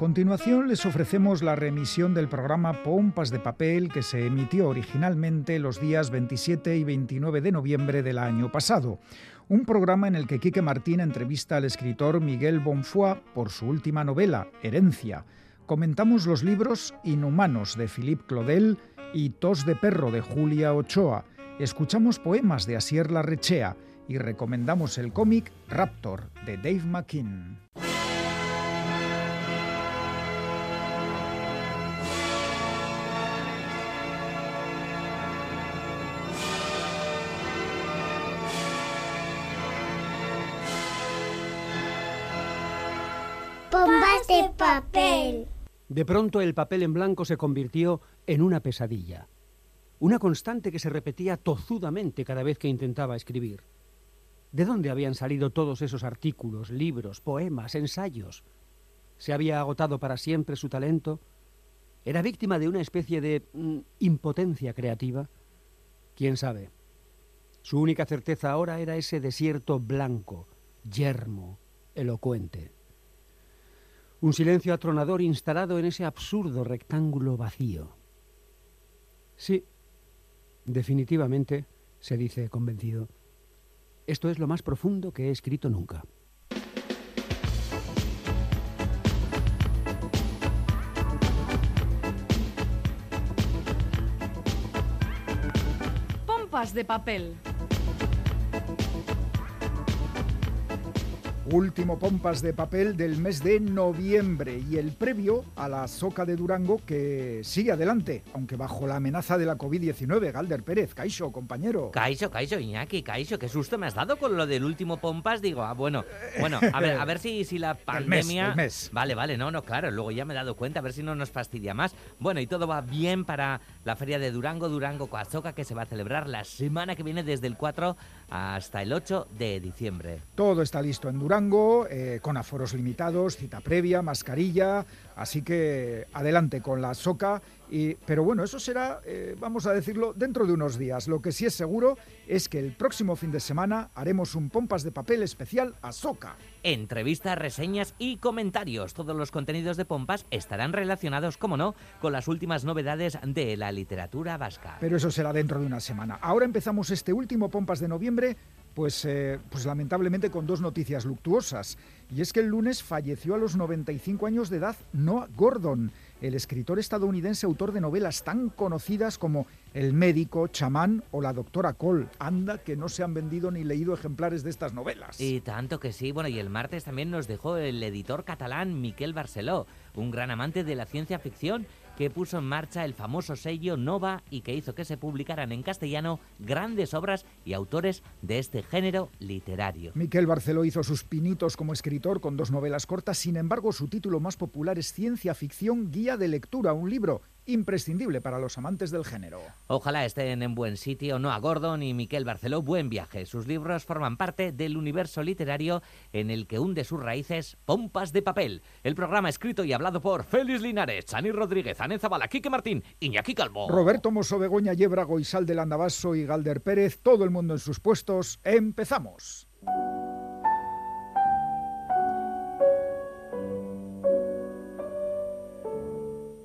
continuación les ofrecemos la remisión del programa Pompas de Papel que se emitió originalmente los días 27 y 29 de noviembre del año pasado. Un programa en el que Quique Martín entrevista al escritor Miguel Bonfoy por su última novela, Herencia. Comentamos los libros Inhumanos de Philippe Claudel y Tos de Perro de Julia Ochoa. Escuchamos poemas de Asier Larrechea y recomendamos el cómic Raptor de Dave McKean. De papel. De pronto el papel en blanco se convirtió en una pesadilla, una constante que se repetía tozudamente cada vez que intentaba escribir. ¿De dónde habían salido todos esos artículos, libros, poemas, ensayos? ¿Se había agotado para siempre su talento? ¿Era víctima de una especie de mm, impotencia creativa? ¿Quién sabe? Su única certeza ahora era ese desierto blanco, yermo, elocuente. Un silencio atronador instalado en ese absurdo rectángulo vacío. Sí, definitivamente, se dice convencido, esto es lo más profundo que he escrito nunca. Pompas de papel. Último pompas de papel del mes de noviembre y el previo a la soca de Durango que sigue adelante, aunque bajo la amenaza de la COVID-19. Galder Pérez, Caixo, compañero. Caixo, Caixo, Iñaki, Caixo, qué susto me has dado con lo del último pompas. Digo, ah, bueno, bueno, a ver, a ver si, si la pandemia... El mes, Vale, vale, no, no, claro, luego ya me he dado cuenta, a ver si no nos fastidia más. Bueno, y todo va bien para la feria de Durango, Durango Coazoca, que se va a celebrar la semana que viene desde el 4 hasta el 8 de diciembre. Todo está listo en Durango, eh, con aforos limitados, cita previa, mascarilla, así que adelante con la soca. Y, pero bueno, eso será, eh, vamos a decirlo, dentro de unos días. Lo que sí es seguro es que el próximo fin de semana haremos un pompas de papel especial a soca. Entrevistas, reseñas y comentarios. Todos los contenidos de Pompas estarán relacionados, como no, con las últimas novedades de la literatura vasca. Pero eso será dentro de una semana. Ahora empezamos este último pompas de noviembre pues, eh, pues lamentablemente con dos noticias luctuosas. Y es que el lunes falleció a los 95 años de edad Noah Gordon, el escritor estadounidense autor de novelas tan conocidas como El médico, Chamán o La doctora Cole. Anda que no se han vendido ni leído ejemplares de estas novelas. Y tanto que sí. Bueno, y el martes también nos dejó el editor catalán Miquel Barceló, un gran amante de la ciencia ficción que puso en marcha el famoso sello Nova y que hizo que se publicaran en castellano grandes obras y autores de este género literario. Miquel Barceló hizo sus pinitos como escritor con dos novelas cortas, sin embargo su título más popular es Ciencia Ficción Guía de Lectura, un libro imprescindible para los amantes del género. Ojalá estén en buen sitio Noah Gordon y Miquel Barceló. Buen viaje. Sus libros forman parte del universo literario en el que hunde sus raíces Pompas de Papel. El programa escrito y hablado por Félix Linares, Chani Rodríguez, Anne Zabala, Quique Martín, Iñaki Calvo. Roberto Mosso, Begoña Yebra, Goisal del Andabaso y Galder Pérez, todo el mundo en sus puestos. ¡Empezamos!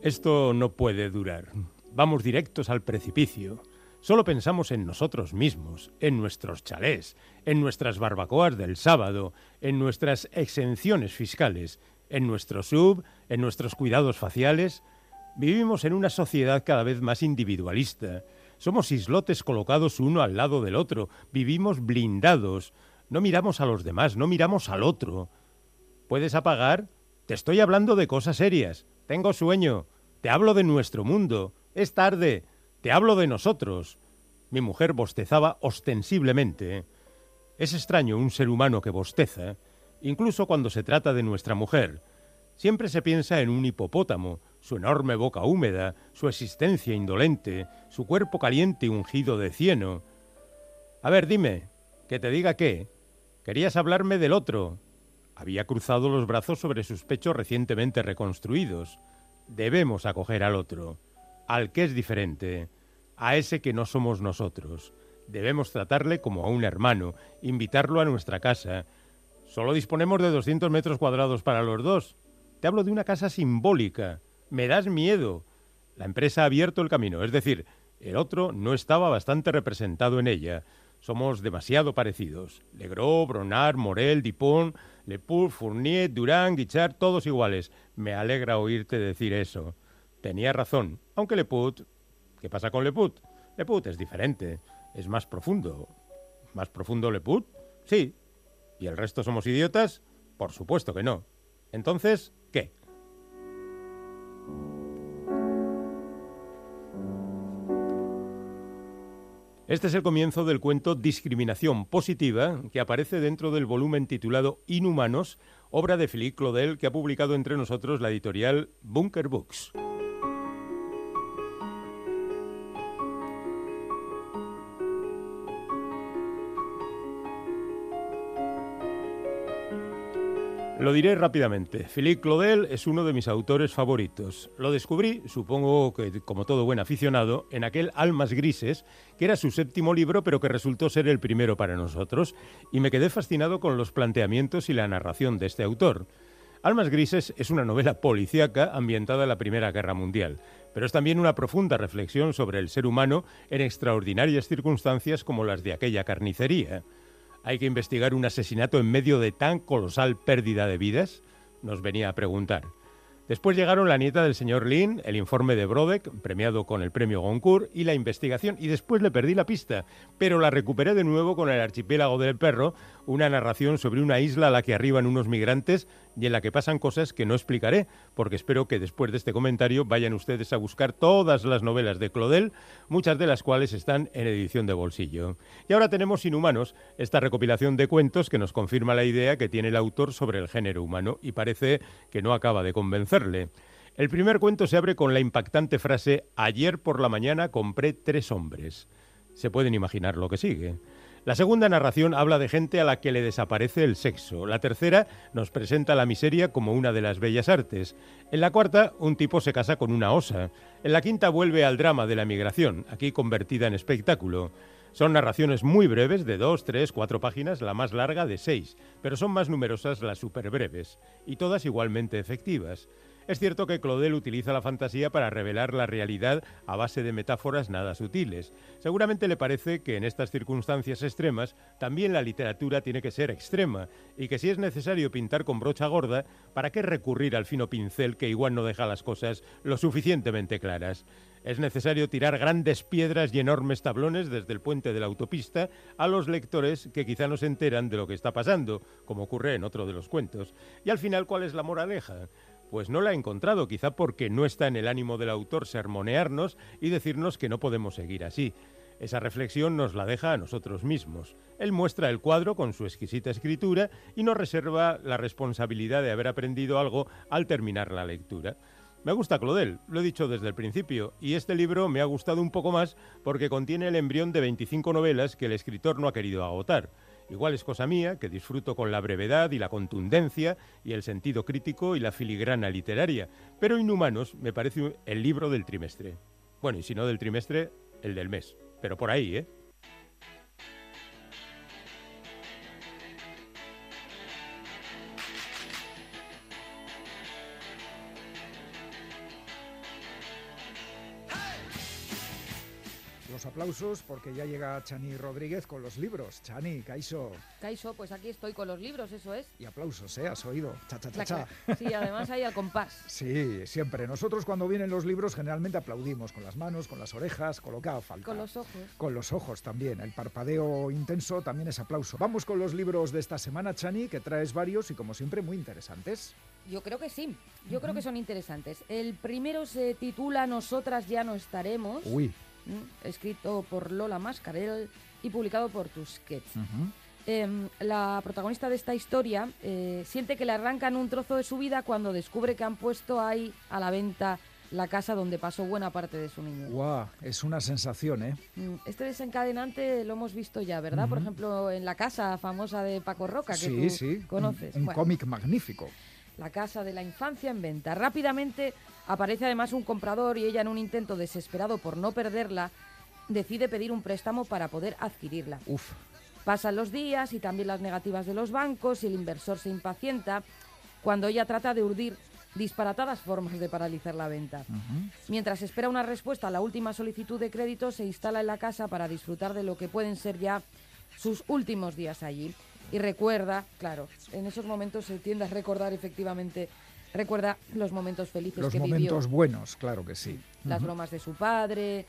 Esto no puede durar. Vamos directos al precipicio. Solo pensamos en nosotros mismos, en nuestros chalés, en nuestras barbacoas del sábado, en nuestras exenciones fiscales, en nuestro sub, en nuestros cuidados faciales. Vivimos en una sociedad cada vez más individualista. Somos islotes colocados uno al lado del otro. Vivimos blindados. No miramos a los demás, no miramos al otro. ¿Puedes apagar? Te estoy hablando de cosas serias. Tengo sueño. Te hablo de nuestro mundo. Es tarde. Te hablo de nosotros. Mi mujer bostezaba ostensiblemente. Es extraño un ser humano que bosteza, incluso cuando se trata de nuestra mujer. Siempre se piensa en un hipopótamo, su enorme boca húmeda, su existencia indolente, su cuerpo caliente y ungido de cieno. A ver, dime, que te diga qué. Querías hablarme del otro. Había cruzado los brazos sobre sus pechos recientemente reconstruidos debemos acoger al otro, al que es diferente, a ese que no somos nosotros. Debemos tratarle como a un hermano, invitarlo a nuestra casa. Solo disponemos de 200 metros cuadrados para los dos. Te hablo de una casa simbólica. Me das miedo. La empresa ha abierto el camino, es decir, el otro no estaba bastante representado en ella. Somos demasiado parecidos. Legros, Bronard, Morel, Dupont, Lepur, Fournier, Durand, Guichard, todos iguales. Me alegra oírte decir eso. Tenía razón, aunque Leput... ¿Qué pasa con Leput? Leput es diferente, es más profundo. ¿Más profundo Leput? Sí. ¿Y el resto somos idiotas? Por supuesto que no. Entonces, Este es el comienzo del cuento Discriminación Positiva, que aparece dentro del volumen titulado Inhumanos, obra de Philippe Claudel, que ha publicado entre nosotros la editorial Bunker Books. Lo diré rápidamente. Philippe Claudel es uno de mis autores favoritos. Lo descubrí, supongo que como todo buen aficionado, en aquel Almas Grises, que era su séptimo libro, pero que resultó ser el primero para nosotros, y me quedé fascinado con los planteamientos y la narración de este autor. Almas Grises es una novela policíaca ambientada en la Primera Guerra Mundial, pero es también una profunda reflexión sobre el ser humano en extraordinarias circunstancias como las de aquella carnicería. ¿Hay que investigar un asesinato en medio de tan colosal pérdida de vidas? Nos venía a preguntar. Después llegaron la nieta del señor Lin, el informe de Brodeck, premiado con el premio Goncourt, y la investigación, y después le perdí la pista, pero la recuperé de nuevo con el archipiélago del perro, una narración sobre una isla a la que arriban unos migrantes y en la que pasan cosas que no explicaré, porque espero que después de este comentario vayan ustedes a buscar todas las novelas de Claudel, muchas de las cuales están en edición de bolsillo. Y ahora tenemos Inhumanos, esta recopilación de cuentos que nos confirma la idea que tiene el autor sobre el género humano y parece que no acaba de convencerle. El primer cuento se abre con la impactante frase Ayer por la mañana compré tres hombres. Se pueden imaginar lo que sigue. La segunda narración habla de gente a la que le desaparece el sexo. La tercera nos presenta la miseria como una de las bellas artes. En la cuarta, un tipo se casa con una osa. En la quinta vuelve al drama de la migración, aquí convertida en espectáculo. Son narraciones muy breves, de dos, tres, cuatro páginas, la más larga de seis, pero son más numerosas las breves, y todas igualmente efectivas. Es cierto que Claudel utiliza la fantasía para revelar la realidad a base de metáforas nada sutiles. Seguramente le parece que en estas circunstancias extremas también la literatura tiene que ser extrema y que si es necesario pintar con brocha gorda, ¿para qué recurrir al fino pincel que igual no deja las cosas lo suficientemente claras? Es necesario tirar grandes piedras y enormes tablones desde el puente de la autopista a los lectores que quizá no se enteran de lo que está pasando, como ocurre en otro de los cuentos. Y al final, ¿cuál es la moraleja? Pues no la ha encontrado, quizá porque no está en el ánimo del autor sermonearnos y decirnos que no podemos seguir así. Esa reflexión nos la deja a nosotros mismos. Él muestra el cuadro con su exquisita escritura y nos reserva la responsabilidad de haber aprendido algo al terminar la lectura. Me gusta Claudel, lo he dicho desde el principio, y este libro me ha gustado un poco más porque contiene el embrión de 25 novelas que el escritor no ha querido agotar. Igual es cosa mía, que disfruto con la brevedad y la contundencia y el sentido crítico y la filigrana literaria, pero Inhumanos me parece el libro del trimestre. Bueno, y si no del trimestre, el del mes. Pero por ahí, ¿eh? Aplausos porque ya llega Chani Rodríguez con los libros. Chani, Caiso. Caiso, pues aquí estoy con los libros, eso es. Y aplausos, ¿eh? Has oído. Cha, cha, cha, cha. Sí, además hay al compás. Sí, siempre. Nosotros cuando vienen los libros generalmente aplaudimos con las manos, con las orejas, con lo que haga falta. Con los ojos. Con los ojos también. El parpadeo intenso también es aplauso. Vamos con los libros de esta semana, Chani, que traes varios y como siempre muy interesantes. Yo creo que sí, yo creo que son interesantes. El primero se titula Nosotras ya no estaremos. Uy escrito por Lola Mascarell y publicado por Tusquets. Em, la protagonista de esta historia eh, siente que le arrancan un trozo de su vida cuando descubre que han puesto ahí a la venta la casa donde pasó buena parte de su niñez. ¡Guau! Es una sensación, ¿eh? Mm, este desencadenante lo hemos visto ya, ¿verdad? Por ejemplo, en la casa famosa de Paco Roca, que sí, tú sí. conoces. Un, cómic magnífico. La casa de la infancia en venta. Rápidamente Aparece además un comprador y ella en un intento desesperado por no perderla, decide pedir un préstamo para poder adquirirla. Uf. Pasan los días y también las negativas de los bancos y el inversor se impacienta cuando ella trata de urdir disparatadas formas de paralizar la venta. Mientras espera una respuesta a la última solicitud de crédito, se instala en la casa para disfrutar de lo que pueden ser ya sus últimos días allí. Y recuerda, claro, en esos momentos se tiende a recordar efectivamente, recuerda los momentos felices Los que momentos vivió. buenos, claro que sí. Las bromas de su padre,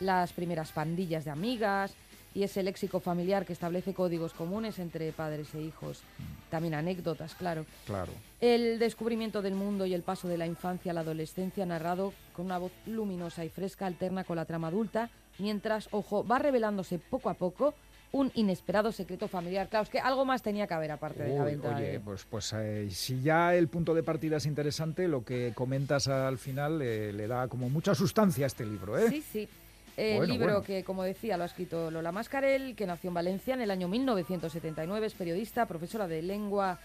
las primeras pandillas de amigas y ese léxico familiar que establece códigos comunes entre padres e hijos. También anécdotas, claro. Claro. El descubrimiento del mundo y el paso de la infancia a la adolescencia narrado con una voz luminosa y fresca alterna con la trama adulta, mientras, ojo, va revelándose poco a poco un inesperado secreto familiar. Claro, es que algo más tenía que haber aparte de la venta. oye, de- pues, pues eh, si ya el punto de partida es interesante, lo que comentas al final eh, le da como mucha sustancia a este libro, ¿eh? Sí, sí. El Bueno, libro bueno. que, como decía, lo ha escrito Lola Mascarell, que nació en Valencia en el año 1979, es periodista, profesora de lengua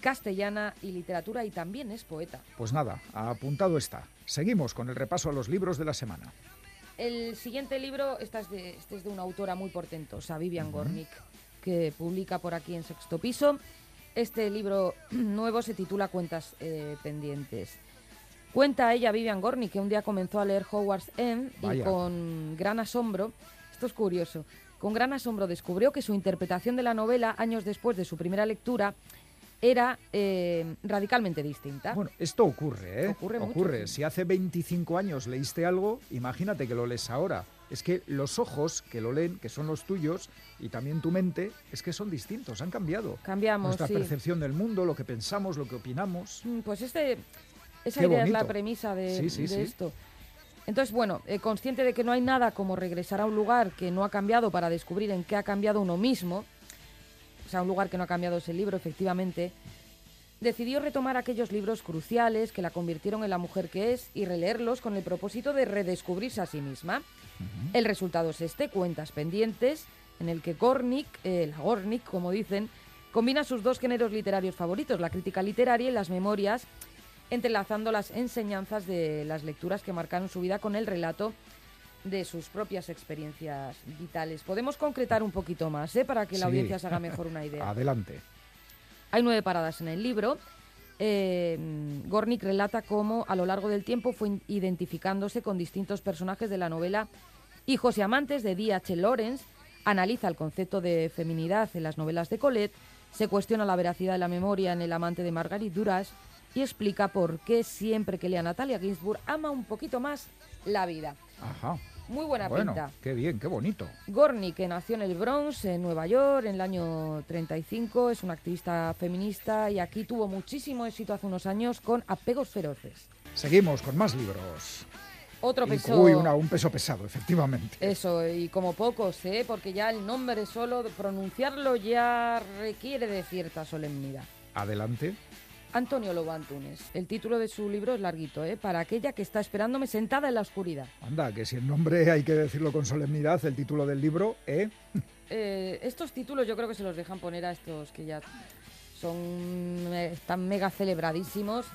castellana y literatura y también es poeta. Pues nada, apuntado está. Seguimos con el repaso a los libros de la semana. El siguiente libro, esta es de, este es de una autora muy portentosa, Vivian Gornick, que publica por aquí en Sexto Piso. Este libro nuevo se titula Cuentas eh, pendientes. Cuenta ella, Vivian Gornick, que un día comenzó a leer Howard's End y con gran asombro, esto es curioso, con gran asombro descubrió que su interpretación de la novela, años después de su primera lectura, era eh, radicalmente distinta. Bueno, esto ocurre, ¿eh? Ocurre mucho, sí. Si hace 25 años leíste algo, imagínate que lo lees ahora. Es que los ojos que lo leen, que son los tuyos, y también tu mente, es que son distintos, han cambiado. Cambiamos, Nuestra sí. percepción del mundo, lo que pensamos, lo que opinamos. Mm, Pues este, esa Qué idea es la premisa de, Sí, esto. Entonces, bueno, eh, consciente de que no hay nada como regresar a un lugar que no ha cambiado para descubrir en qué ha cambiado uno mismo, o sea, un lugar que no ha cambiado ese libro, efectivamente, decidió retomar aquellos libros cruciales que la convirtieron en la mujer que es y releerlos con el propósito de redescubrirse a sí misma. El resultado es este, Cuentas pendientes, en el que Gornick, eh, la Gornick, como dicen, combina sus dos géneros literarios favoritos, la crítica literaria y las memorias, entrelazando las enseñanzas de las lecturas que marcaron su vida con el relato de sus propias experiencias vitales. Podemos concretar un poquito más, ¿eh? para que la Sí. audiencia se haga mejor una idea. Adelante. Hay nueve paradas en el libro. Eh, Gornick relata cómo a lo largo del tiempo fue identificándose con distintos personajes de la novela Hijos y amantes de D.H. Lawrence, analiza el concepto de feminidad en las novelas de Colette, se cuestiona la veracidad de la memoria en El amante de Marguerite Duras y explica por qué siempre que lea Natalia Ginsburg ama un poquito más la vida. Ajá. Muy buena bueno, pinta. qué bien, qué bonito. Gornick, que nació en el Bronx, en Nueva York, en el año 35, es una activista feminista y aquí tuvo muchísimo éxito hace unos años con Apegos Feroces. Seguimos con más libros. Otro peso... Uy, una- un peso pesado, efectivamente. Eso, y como pocos, ¿eh? porque ya el nombre solo, pronunciarlo ya requiere de cierta solemnidad. Adelante. Antonio Antunes. El título de su libro es larguito, ¿eh? Para aquella que está esperándome sentada en la oscuridad. Anda, que si el nombre hay que decirlo con solemnidad, el título del libro, ¿eh? Eh, estos títulos yo creo que se los dejan poner a estos que ya son eh, están mega celebradísimos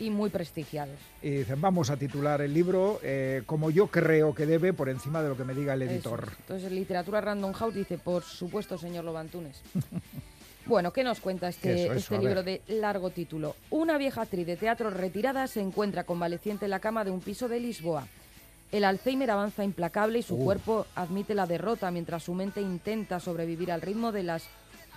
y muy prestigiados. Y dicen, vamos a titular el libro eh, como yo creo que debe, por encima de lo que me diga el editor. Eso. Entonces, Literatura Random House dice, por supuesto, señor Lobantunes. bueno, ¿qué nos cuenta este, Eso, eso, este libro ver. de largo título? Una vieja actriz de teatro retirada se encuentra convaleciente en la cama de un piso de Lisboa. El Alzheimer avanza implacable y su Uh. cuerpo admite la derrota mientras su mente intenta sobrevivir al ritmo de las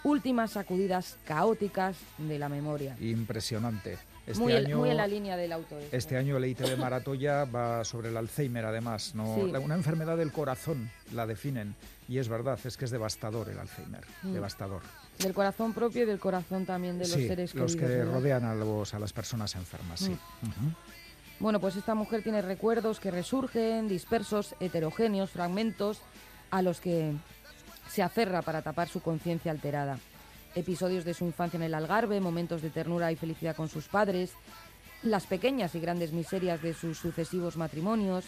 últimas sacudidas caóticas de la memoria. Impresionante. Este muy, año, muy en la línea del autor. esto. Este año el EIT de Maratoya va sobre el Alzheimer, además. ¿no? Sí. La- Una enfermedad del corazón la definen. Y es verdad, es que es devastador el Alzheimer. Mm. Devastador. Del corazón propio y del corazón también de los sí, seres los queridos. que ¿verdad? rodean a, los, a las personas enfermas, sí. Mm. Bueno, pues esta mujer tiene recuerdos que resurgen, dispersos, heterogéneos, fragmentos a los que se aferra para tapar su conciencia alterada. Episodios de su infancia en el Algarve, momentos de ternura y felicidad con sus padres, las pequeñas y grandes miserias de sus sucesivos matrimonios,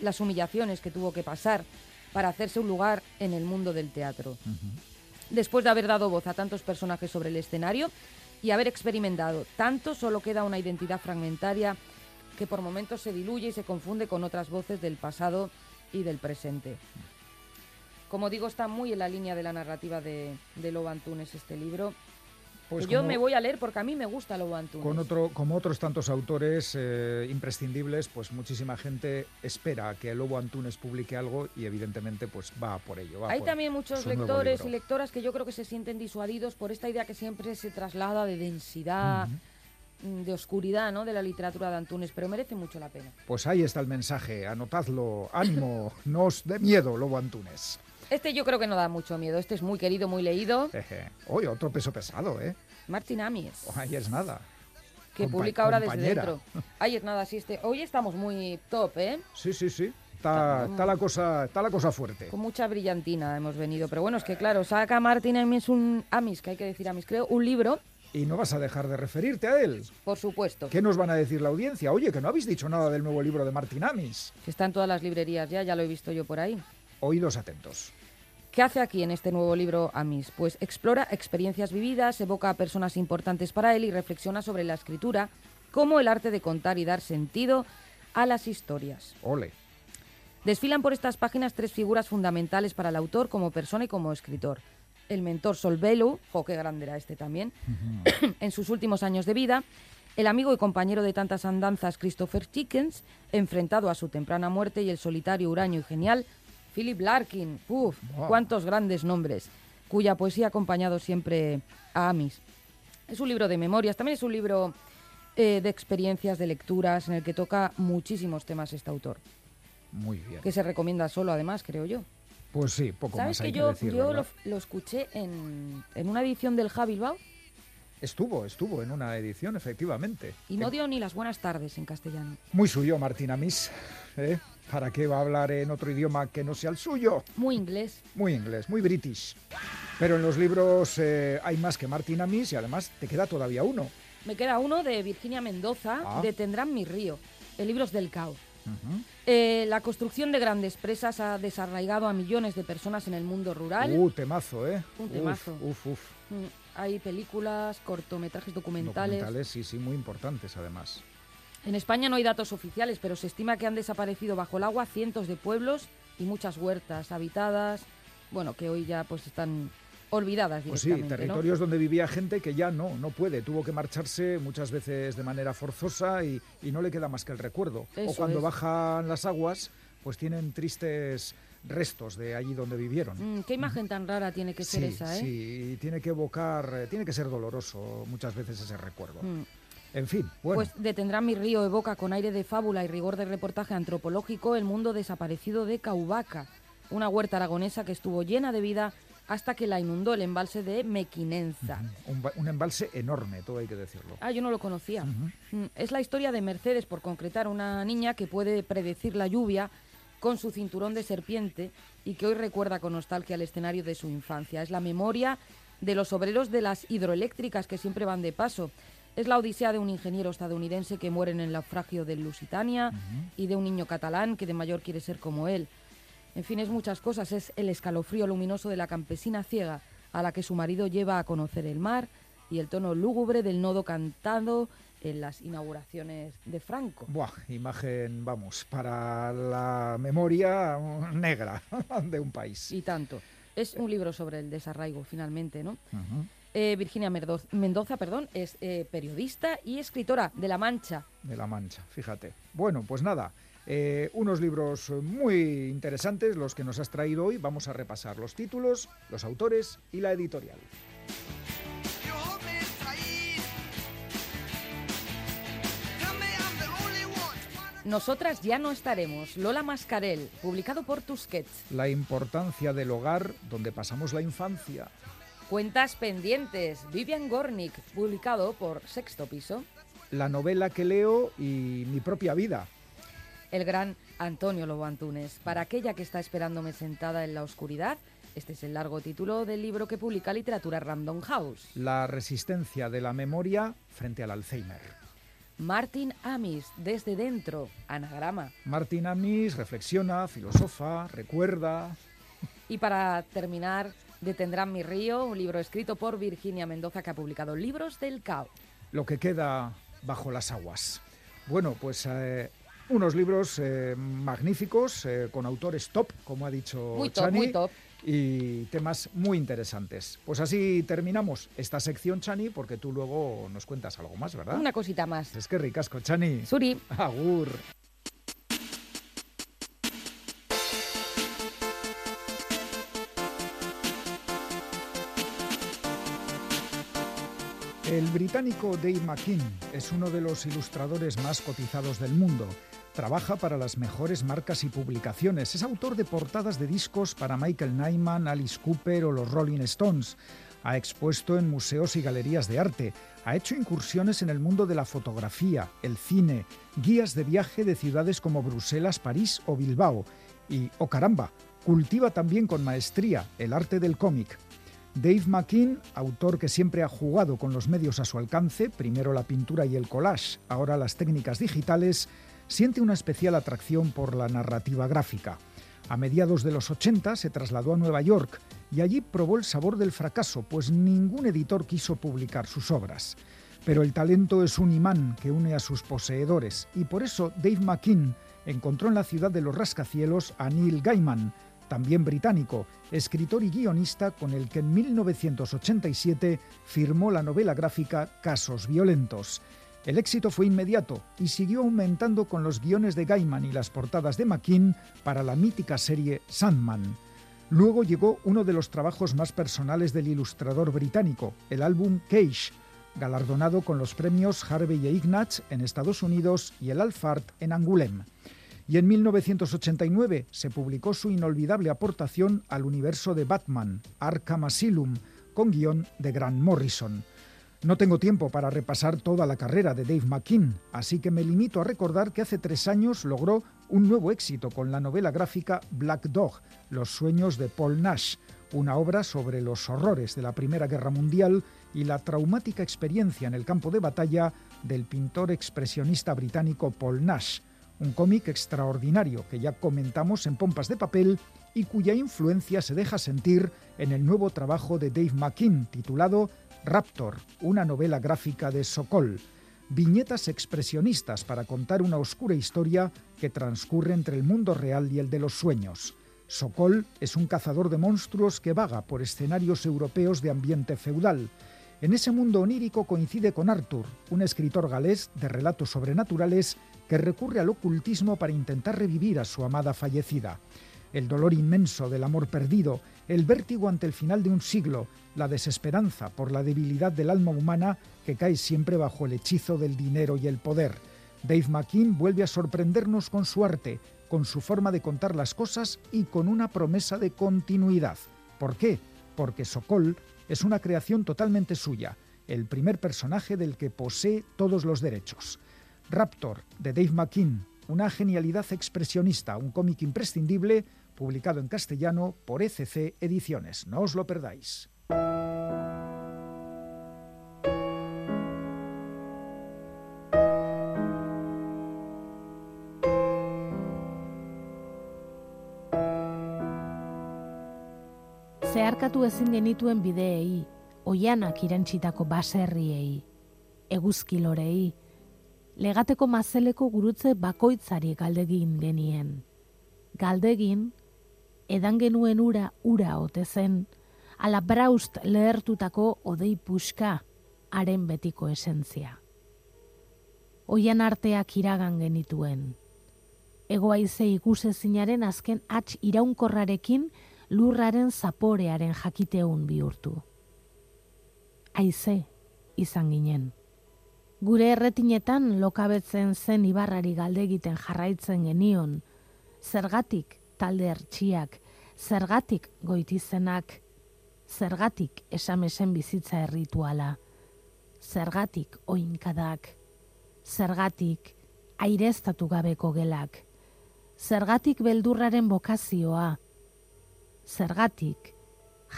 las humillaciones que tuvo que pasar para hacerse un lugar en el mundo del teatro. Después de haber dado voz a tantos personajes sobre el escenario y haber experimentado tanto, solo queda una identidad fragmentaria que por momentos se diluye y se confunde con otras voces del pasado y del presente. Como digo, está muy en la línea de la narrativa de, de Lobo Antunes este libro. Pues yo me voy a leer porque a mí me gusta Lobo Antunes. Con otro, como otros tantos autores eh, imprescindibles, pues muchísima gente espera que Lobo Antunes publique algo y evidentemente pues va por ello. va Hay por también muchos lectores y lectoras que yo creo que se sienten disuadidos por esta idea que siempre se traslada de densidad, mm, de oscuridad, ¿no? De la literatura de Antunes, pero merece mucho la pena. Pues ahí está el mensaje, anotadlo, ánimo, no os dé miedo, Lobo Antunes. Este yo creo que no da mucho miedo. Este es muy querido, muy leído. Jeje. Oye, otro peso pesado, ¿eh? Martin Amies, Ahí es nada. que compa- publica ahora desde dentro. Ahí es nada, sí, este. Hoy estamos muy top, ¿eh? Sí, sí, sí. Está, está la cosa, está la cosa fuerte. Con mucha brillantina hemos venido. Pero bueno, es que claro, saca Martin Amies un Amis, que hay que decir Amis, creo, un libro, Y no vas a dejar de referirte a él. por supuesto, ¿Qué nos van a decir la audiencia? Oye, que no habéis dicho nada del nuevo libro de Martín Amis. que está en todas las librerías ya, ya lo he visto yo por ahí. Oídos atentos. ¿Qué hace aquí en este nuevo libro Amis? Pues explora experiencias vividas, evoca a personas importantes para él y reflexiona sobre la escritura como el arte de contar y dar sentido a las historias. Ole. Desfilan por estas páginas tres figuras fundamentales para el autor como persona y como escritor. El mentor Solvelu, jo, qué grande era este también, en sus últimos años de vida. El amigo y compañero de tantas andanzas Christopher Chickens, enfrentado a su temprana muerte, y el solitario, huraño y genial Philip Larkin. Uf, Wow. cuántos grandes nombres, cuya poesía ha acompañado siempre a Amis. Es un libro de memorias, también es un libro eh, de experiencias, de lecturas, en el que toca muchísimos temas este autor Muy bien. que se recomienda solo, además, creo yo. Pues sí, poco ¿Sabes más hay que que, yo, decir. yo lo, escuché en, en una edición del Ja Bilbao Estuvo, estuvo en una edición, efectivamente. y no dio ni las buenas tardes en castellano? Muy suyo, Martín Amis. ¿eh? ¿Para qué va a hablar en otro idioma que no sea el suyo? Muy inglés. Muy inglés, muy british. Pero en los libros eh, hay más que Martín Amis y además te queda todavía uno. Me queda uno de Virginia Mendoza, Ah. de Tendrán mi río, el libros del caos. Ujú. Eh, la construcción de grandes presas ha desarraigado a millones de personas en el mundo rural. Uh, temazo, ¿eh? Un Uf, temazo. Uf, uf. Mm, Hay películas, cortometrajes documentales. Documentales, sí, sí, muy importantes además. En España no hay datos oficiales, pero se estima que han desaparecido bajo el agua cientos de pueblos y muchas huertas habitadas, bueno, que hoy ya pues están olvidadas Pues sí, territorios donde vivía gente que ya no, no puede, tuvo que marcharse muchas veces de manera forzosa y, y no le queda más que el recuerdo. o cuando es. bajan las aguas, pues tienen tristes restos de allí donde vivieron. Mm, qué imagen tan rara tiene que ser esa, ¿eh? sí, tiene que evocar, eh, tiene que ser doloroso muchas veces ese recuerdo. Mm. En fin, bueno, Pues Detendrá mi río evoca con aire de fábula y rigor de reportaje antropológico el mundo desaparecido de Caubaca, una huerta aragonesa que estuvo llena de vida hasta que la inundó el embalse de Mequinenza. un, ba- un embalse enorme, todo hay que decirlo. Ah, yo no lo conocía. Mm, Es la historia de Mercedes, por concretar, una niña que puede predecir la lluvia con su cinturón de serpiente y que hoy recuerda con nostalgia el escenario de su infancia. Es la memoria de los obreros de las hidroeléctricas que siempre van de paso. Es la odisea de un ingeniero estadounidense que muere en el naufragio del Lusitania y de un niño catalán que de mayor quiere ser como él. En fin, es muchas cosas. Es el escalofrío luminoso de la campesina ciega a la que su marido lleva a conocer el mar y el tono lúgubre del nodo cantado en las inauguraciones de Franco. Buah, imagen, vamos, para la memoria negra de un país. Y tanto. Es un libro sobre el desarraigo, finalmente, ¿no? Ujú. Eh, Virginia Mendoza, perdón, es eh, periodista y escritora de La Mancha. de La Mancha, fíjate. Bueno, pues nada, eh, unos libros muy interesantes los que nos has traído hoy. Vamos a repasar los títulos, los autores y la editorial. Nosotras ya no estaremos. Lola Mascarel, publicado por Tusquets. La importancia del hogar donde pasamos la infancia. Cuentas pendientes. Vivian Gornick, publicado por Sexto Piso. La novela que leo y mi propia vida. El gran Antonio Lobo Antunes. Para aquella que está esperándome sentada en la oscuridad, este es el largo título del libro que publica Literatura Random House. La resistencia de la memoria frente al Alzheimer. Martin Amis, desde dentro, anagrama. Martín Amis reflexiona, filosofa, recuerda. Y para terminar, Detendrán mi río, un libro escrito por Virginia Mendoza que ha publicado Libros del Cao. lo que queda bajo las aguas. Bueno, pues eh, unos libros eh, magníficos, eh, con autores top, como ha dicho Muy top, Chani, muy top. y temas muy interesantes. Pues así terminamos esta sección, Chani, porque tú luego nos cuentas algo más, ¿verdad? Una cosita más. Es que ricasco, Chani. Suri. Agur. El británico Dave McKean es uno de los ilustradores más cotizados del mundo. Trabaja para las mejores marcas y publicaciones. Es autor de portadas de discos para Michael Nyman, Alice Cooper o los Rolling Stones. Ha expuesto en museos y galerías de arte. Ha hecho incursiones en el mundo de la fotografía, el cine, guías de viaje de ciudades como Bruselas, París o Bilbao. Y, oh caramba, cultiva también con maestría el arte del cómic. Dave McKean, autor que siempre ha jugado con los medios a su alcance, primero la pintura y el collage, ahora las técnicas digitales, siente una especial atracción por la narrativa gráfica. A mediados de los 80 se trasladó a Nueva York y allí probó el sabor del fracaso, pues ningún editor quiso publicar sus obras. Pero el talento es un imán que une a sus poseedores y por eso Dave McKean encontró en la ciudad de los rascacielos a Neil Gaiman, también británico, escritor y guionista con el que en 1987 firmó la novela gráfica Casos Violentos. El éxito fue inmediato y siguió aumentando con los guiones de Gaiman y las portadas de McKean para la mítica serie Sandman. Luego llegó uno de los trabajos más personales del ilustrador británico, el álbum Cage, galardonado con los premios Harvey e Ignatz en Estados Unidos y el Alfart en Angoulême. Y en 1989 se publicó su inolvidable aportación al universo de Batman, Arkham Asylum, con guion de Grant Morrison. No tengo tiempo para repasar toda la carrera de Dave McKean, así que me limito a recordar que hace tres años logró un nuevo éxito con la novela gráfica Black Dog, Los sueños de Paul Nash, una obra sobre los horrores de la Primera Guerra Mundial y la traumática experiencia en el campo de batalla del pintor expresionista británico Paul Nash, un cómic extraordinario que ya comentamos en Pompas de Papel y cuya influencia se deja sentir en el nuevo trabajo de Dave McKean titulado Raptor, una novela gráfica de Sokol. Viñetas expresionistas para contar una oscura historia que transcurre entre el mundo real y el de los sueños. Sokol es un cazador de monstruos que vaga por escenarios europeos de ambiente feudal. En ese mundo onírico coincide con Arthur, un escritor galés de relatos sobrenaturales que recurre al ocultismo para intentar revivir a su amada fallecida. El dolor inmenso del amor perdido, el vértigo ante el final de un siglo, la desesperanza por la debilidad del alma humana que cae siempre bajo el hechizo del dinero y el poder. Dave McKean vuelve a sorprendernos con su arte, con su forma de contar las cosas y con una promesa de continuidad. ¿Por qué? Porque Sokol es una creación totalmente suya, el primer personaje del que posee todos los derechos. Raptor, de Dave McKean, una genialidad expresionista, un cómic imprescindible, publicado en castellano por ECC Ediciones. No os lo perdáis. Zeharkatu ezin genituen bideei, oianak irantsitako baserriei, eguzkilorei, legateko mazeleko gurutze bakoitzari galdegin genien. Galdegin, edan genuen ura ura ote zen, ala braust lehertutako odei puska, haren betiko esentzia. Oian arteak iragan genituen. Egoaize ikusezinaren azken hats iraunkorrarekin lurraren zaporearen jakiteun bihurtu. Aize izan ginen. Gure erretinetan lokabetzen zen ibarrari galde egiten jarraitzen genion, zergatik talde hertsiak, zergatik goitizenak, zergatik esamesen bizitza errituala, zergatik oinkadak, zergatik aireztatu gabeko gelak, zergatik beldurraren bokazioa, zergatik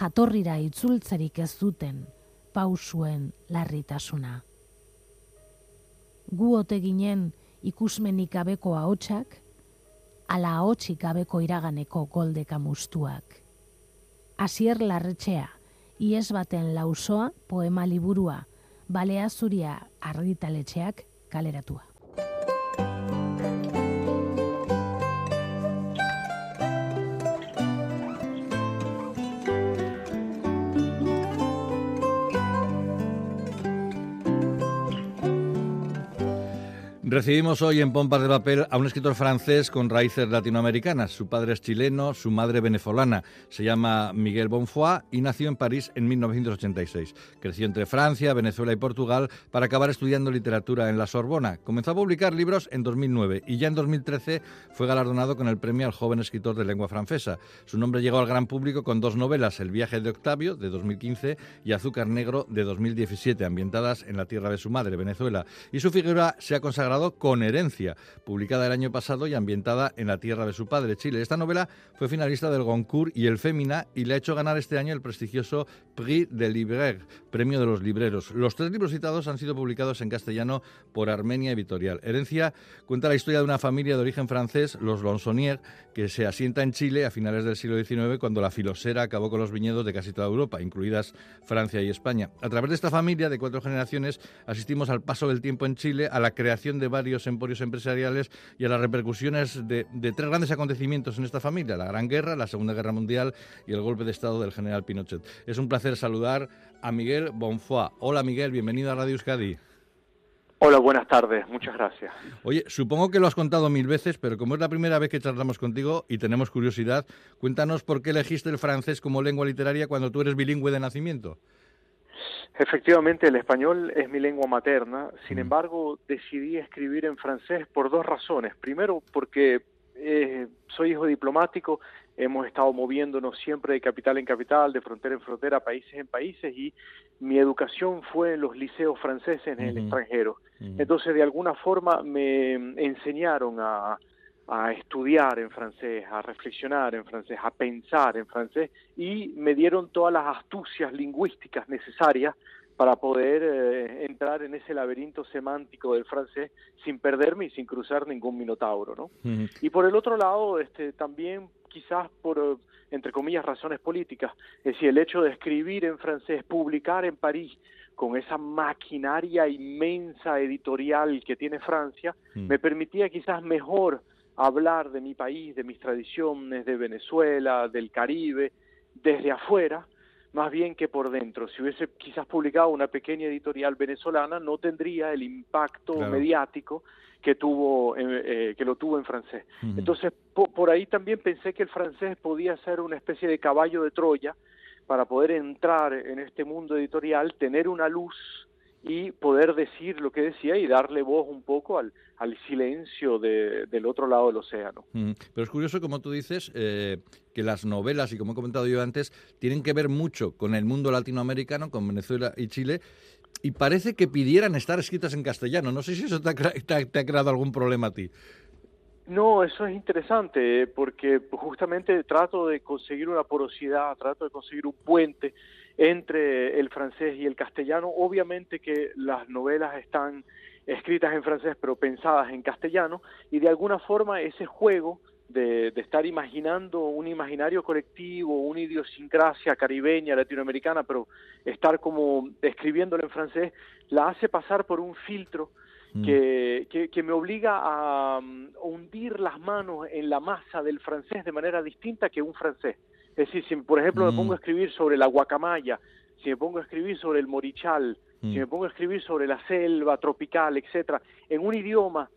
jatorrira itzultzerik ez duten pausuen larritasuna. Gu ote ginen ikusmenik gabeko ahotsak, ala ahotsik gabeko iraganeko goldeka mustuak. Asier larretxea, ies baten lausoa poema liburua, balea zuria argitaletxeak kaleratua. Recibimos hoy en Pompas de Papel a un escritor francés con raíces latinoamericanas. Su padre es chileno, su madre venezolana. Se llama Miguel Bonfoy y nació en París en 1986. Creció entre Francia, Venezuela y Portugal para acabar estudiando literatura en la Sorbona. Comenzó a publicar libros en 2009 y ya en 2013 fue galardonado con el premio al joven escritor de lengua francesa. Su nombre llegó al gran público con dos novelas, El viaje de Octavio, de 2015, y Azúcar Negro, de 2017, ambientadas en la tierra de su madre, Venezuela. Y su figura se ha consagrado con Herencia, publicada el año pasado y ambientada en la tierra de su padre, Chile. Esta novela fue finalista del Goncourt y el Fémina y le ha hecho ganar este año el prestigioso Prix de Libraire, premio de los libreros. Los tres libros citados han sido publicados en castellano por Armenia Editorial. Herencia cuenta la historia de una familia de origen francés, los Lonsonier, que se asienta en Chile a finales del siglo XIX cuando la filosera acabó con los viñedos de casi toda Europa, incluidas Francia y España. A través de esta familia de cuatro generaciones asistimos al paso del tiempo en Chile, a la creación de varios emporios empresariales y a las repercusiones de, de, tres grandes acontecimientos en esta familia, la Gran Guerra, la Segunda Guerra Mundial y el golpe de Estado del general Pinochet. Es un placer saludar a Miguel Bonfoy. Hola Miguel, bienvenido a Radio Euskadi. Hola, buenas tardes, muchas gracias. Oye, supongo que lo has contado mil veces, pero como es la primera vez que charlamos contigo y tenemos curiosidad, cuéntanos por qué elegiste el francés como lengua literaria cuando tú eres bilingüe de nacimiento. Efectivamente, el español es mi lengua materna, sin embargo, decidí escribir en francés por dos razones. Primero, porque eh, soy hijo diplomático, hemos estado moviéndonos siempre de capital en capital, de frontera en frontera, países en países, y mi educación fue en los liceos franceses en el extranjero. Entonces, de alguna forma, me enseñaron a, a estudiar en francés, a reflexionar en francés, a pensar en francés y me dieron todas las astucias lingüísticas necesarias para poder eh, entrar en ese laberinto semántico del francés sin perderme y sin cruzar ningún minotauro, ¿no? Y por el otro lado, este, también quizás por, eh, entre comillas, razones políticas, es decir, el hecho de escribir en francés, publicar en París, con esa maquinaria inmensa editorial que tiene Francia, me permitía quizás mejor hablar de mi país, de mis tradiciones, de Venezuela, del Caribe, desde afuera, más bien que por dentro. Si hubiese quizás publicado una pequeña editorial venezolana, no tendría el impacto Claro. mediático que tuvo, eh, eh, que lo tuvo en francés. Entonces, po- por ahí también pensé que el francés podía ser una especie de caballo de Troya para poder entrar en este mundo editorial, tener una luz y poder decir lo que decía y darle voz un poco al, al silencio de- del otro lado del océano. Mm, Pero es curioso, como tú dices, eh, que las novelas, y como he comentado yo antes, tienen que ver mucho con el mundo latinoamericano, con Venezuela y Chile, y parece que pidieran estar escritas en castellano. No sé si eso te ha, te ha- te ha creado algún problema a ti. No, eso es interesante eh, porque justamente trato de conseguir una porosidad, trato de conseguir un puente entre el francés y el castellano. Obviamente que las novelas están escritas en francés pero pensadas en castellano y de alguna forma ese juego de, de estar imaginando un imaginario colectivo, una idiosincrasia caribeña, latinoamericana, pero estar como escribiéndolo en francés, la hace pasar por un filtro que, que, que me obliga a um, hundir las manos en la masa del francés de manera distinta que un francés. Es decir, si por ejemplo me Mm. pongo a escribir sobre la guacamaya, si me pongo a escribir sobre el morichal, Mm. si me pongo a escribir sobre la selva tropical, etcétera, en un idioma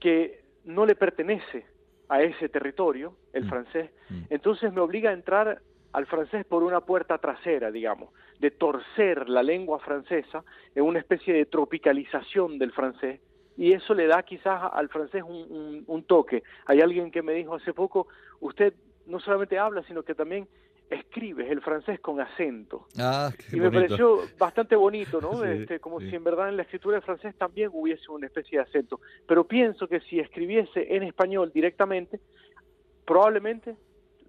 que no le pertenece a ese territorio, el Mm. francés, entonces me obliga a entrar al francés por una puerta trasera, digamos, de torcer la lengua francesa en una especie de tropicalización del francés y eso le da quizás al francés un, un- un toque. Hay alguien que me dijo hace poco, usted no solamente habla, sino que también escribe el francés con acento. Ah, qué y me bonito. pareció bastante bonito, ¿no? Sí, este, como sí. si en verdad en la escritura del francés también hubiese una especie de acento. Pero pienso que si escribiese en español directamente, probablemente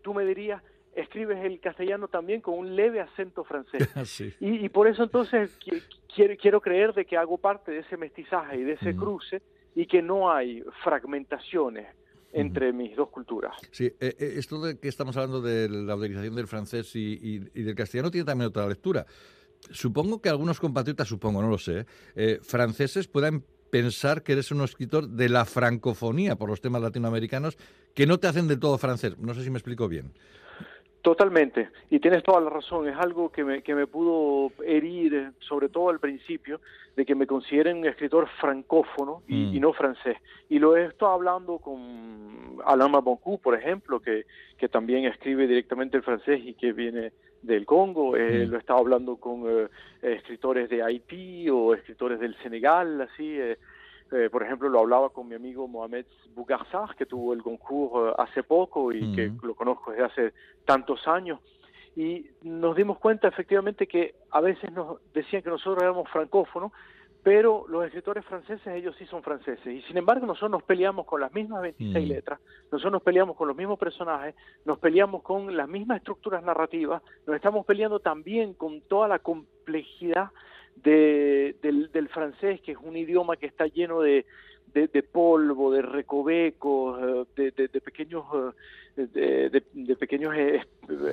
tú me dirías, escribes el castellano también con un leve acento francés. Sí. Y, y por eso entonces qui- quiero, quiero creer de que hago parte de ese mestizaje y de ese cruce y que no hay fragmentaciones entre mis dos culturas. Sí, eh, eh, esto de que estamos hablando de la utilización del francés y, y- y del castellano tiene también otra lectura. Supongo que algunos compatriotas, supongo, no lo sé, eh, franceses puedan pensar que eres un escritor de la francofonía por los temas latinoamericanos que no te hacen del todo francés. No sé si me explico bien. Totalmente, y tienes toda la razón, es algo que me, que me pudo herir, sobre todo al principio, de que me consideren un escritor francófono y, Mm. y no francés. Y lo he estado hablando con Alain Maboncou, por ejemplo, que, que también escribe directamente el francés y que viene del Congo. Eh, Mm. Lo he estado hablando con eh, escritores de Haití o escritores del Senegal, así. eh, eh, por ejemplo, lo hablaba con mi amigo Mohamed Bougarsar, que tuvo el concours eh, hace poco y que lo conozco desde hace tantos años. Y nos dimos cuenta efectivamente que a veces nos decían que nosotros éramos francófonos, pero los escritores franceses, ellos sí son franceses. Y sin embargo, nosotros nos peleamos con las mismas 26 Mm. letras, nosotros nos peleamos con los mismos personajes, nos peleamos con las mismas estructuras narrativas, nos estamos peleando también con toda la complejidad de, del, del francés, que es un idioma que está lleno de, de, polvo, de recovecos, eh, de, pequeños, eh, de, pequeños eh,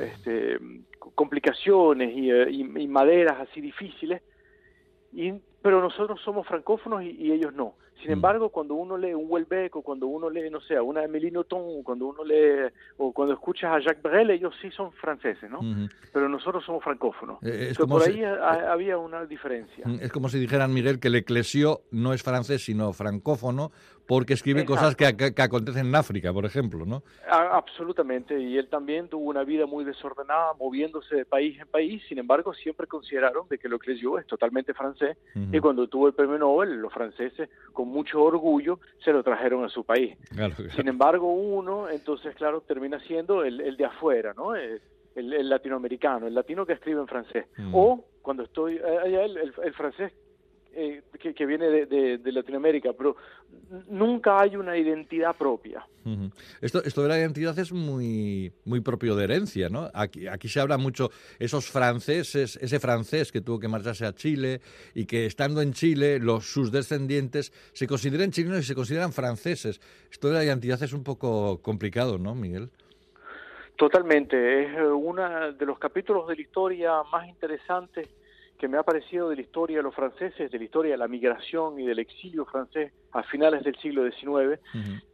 este, complicaciones y maderas así difíciles. Y, pero nosotros somos francófonos y, y ellos no. Sin Mm. embargo, cuando uno lee un Welbeck o cuando uno lee, no sé, una Amélie Nothomb, o cuando uno lee o cuando escuchas a Jacques Brel, ellos sí son franceses, ¿no? Pero nosotros somos francófonos. Eh, es Entonces, como por si- ahí ha- había una diferencia. Es como si dijeran, Miguel, que Leclesio no es francés, sino francófono, porque escribe Exacto. cosas que, que- que acontecen en África, por ejemplo, ¿no? A- absolutamente, y él también tuvo una vida muy desordenada, moviéndose de país en país, sin embargo siempre consideraron de que lo creyó es totalmente francés, y cuando tuvo el premio Nobel, los franceses, con mucho orgullo, se lo trajeron a su país. Claro, claro. Sin embargo, uno, entonces, claro, termina siendo el, el de afuera, ¿no? El, el- el latinoamericano, el latino que escribe en francés. O cuando estoy, eh, allá el, el- francés eh, que, que viene de, de- de Latinoamérica, pero nunca hay una identidad propia. Esto, esto de la identidad es muy, muy propio de herencia, ¿no? Aquí, aquí se habla mucho esos franceses, ese francés que tuvo que marcharse a Chile y que estando en Chile, los, sus descendientes se consideran chilenos y se consideran franceses. Esto de la identidad es un poco complicado, ¿no, Miguel? Totalmente, es uno de los capítulos de la historia más interesantes que me ha parecido de la historia de los franceses, de la historia de la migración y del exilio francés a finales del siglo XIX.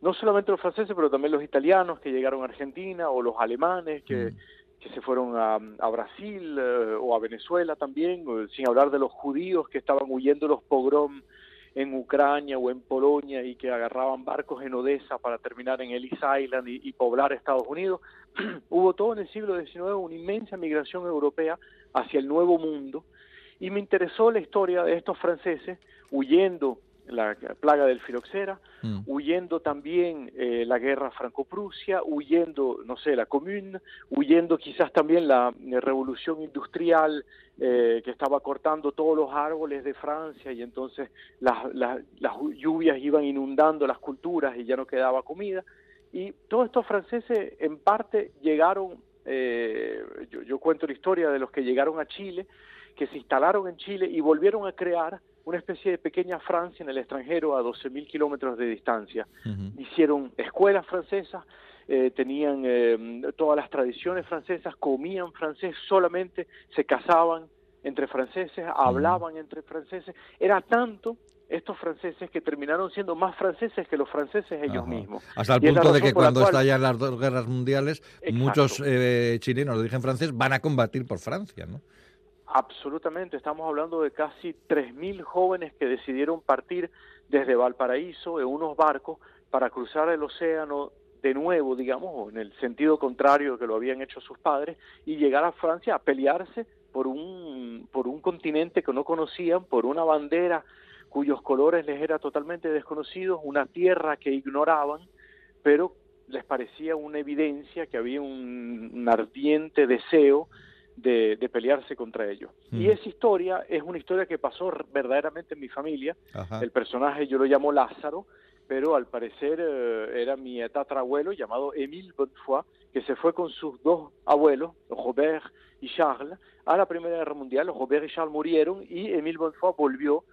No solamente los franceses, pero también los italianos que llegaron a Argentina o los alemanes que, que se fueron a, a Brasil eh, o a Venezuela también, sin hablar de los judíos que estaban huyendo de los pogrom en Ucrania o en Polonia y que agarraban barcos en Odessa para terminar en Ellis Island y, y poblar Estados Unidos. Hubo todo en el siglo XIX una inmensa migración europea hacia el Nuevo Mundo y me interesó la historia de estos franceses huyendo la plaga del filoxera, Mm. huyendo también eh, la guerra franco-prusia, huyendo, no sé, la Commune, huyendo quizás también la eh, revolución industrial eh, que estaba cortando todos los árboles de Francia y entonces las, las, las lluvias iban inundando las culturas y ya no quedaba comida. Y todos estos franceses en parte llegaron, eh, yo, yo cuento la historia de los que llegaron a Chile, que se instalaron en Chile y volvieron a crear una especie de pequeña Francia en el extranjero a 12.000 kilómetros de distancia. Hicieron escuelas francesas, eh, tenían eh, todas las tradiciones francesas, comían francés solamente, se casaban entre franceses, hablaban entre franceses. Era tanto estos franceses que terminaron siendo más franceses que los franceses ellos Ajá. mismos. Hasta el punto de que la cuando cual- estallan las dos guerras mundiales, Exacto. muchos eh, chilenos de origen francés van a combatir por Francia, ¿no? Absolutamente, estamos hablando de casi 3.000 jóvenes que decidieron partir desde Valparaíso en unos barcos para cruzar el océano de nuevo, digamos, o en el sentido contrario que lo habían hecho sus padres, y llegar a Francia a pelearse por un, por un continente que no conocían, por una bandera cuyos colores les era totalmente desconocidos, una tierra que ignoraban, pero les parecía una evidencia que había un, un ardiente deseo de, de pelearse contra ellos. Y esa historia es una historia que pasó verdaderamente en mi familia. Ajá. El personaje yo lo llamo Lázaro, pero al parecer eh, era mi tatarabuelo llamado Émile Bonnefoy, que se fue con sus dos abuelos, Robert y Charles, a la Primera Guerra Mundial. Robert y Charles murieron y Émile Bonnefoy volvió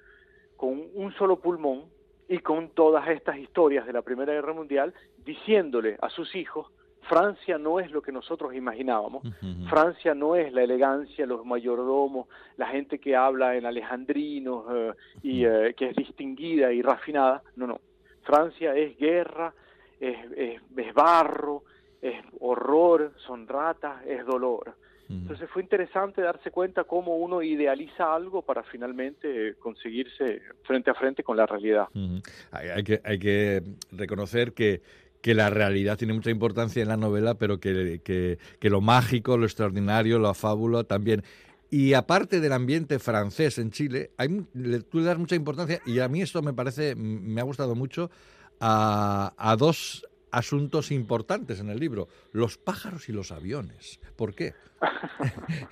con un solo pulmón y con todas estas historias de la Primera Guerra Mundial, diciéndole a sus hijos, Francia no es lo que nosotros imaginábamos, Francia no es la elegancia, los mayordomos, la gente que habla en alejandrinos eh, y eh, que es distinguida y refinada, no, no, Francia es guerra, es, es- es barro, es horror son ratas, es dolor. Entonces fue interesante darse cuenta cómo uno idealiza algo para finalmente conseguirse frente a frente con la realidad. Hay, hay que, hay que reconocer que, que la realidad tiene mucha importancia en la novela, pero que, que- lo mágico, lo extraordinario, la fábula también. Y aparte del ambiente francés en Chile, hay, tú le das mucha importancia, y a mí esto me parece, me ha gustado mucho, a, a dos asuntos importantes en el libro, los pájaros y los aviones. ¿Por qué?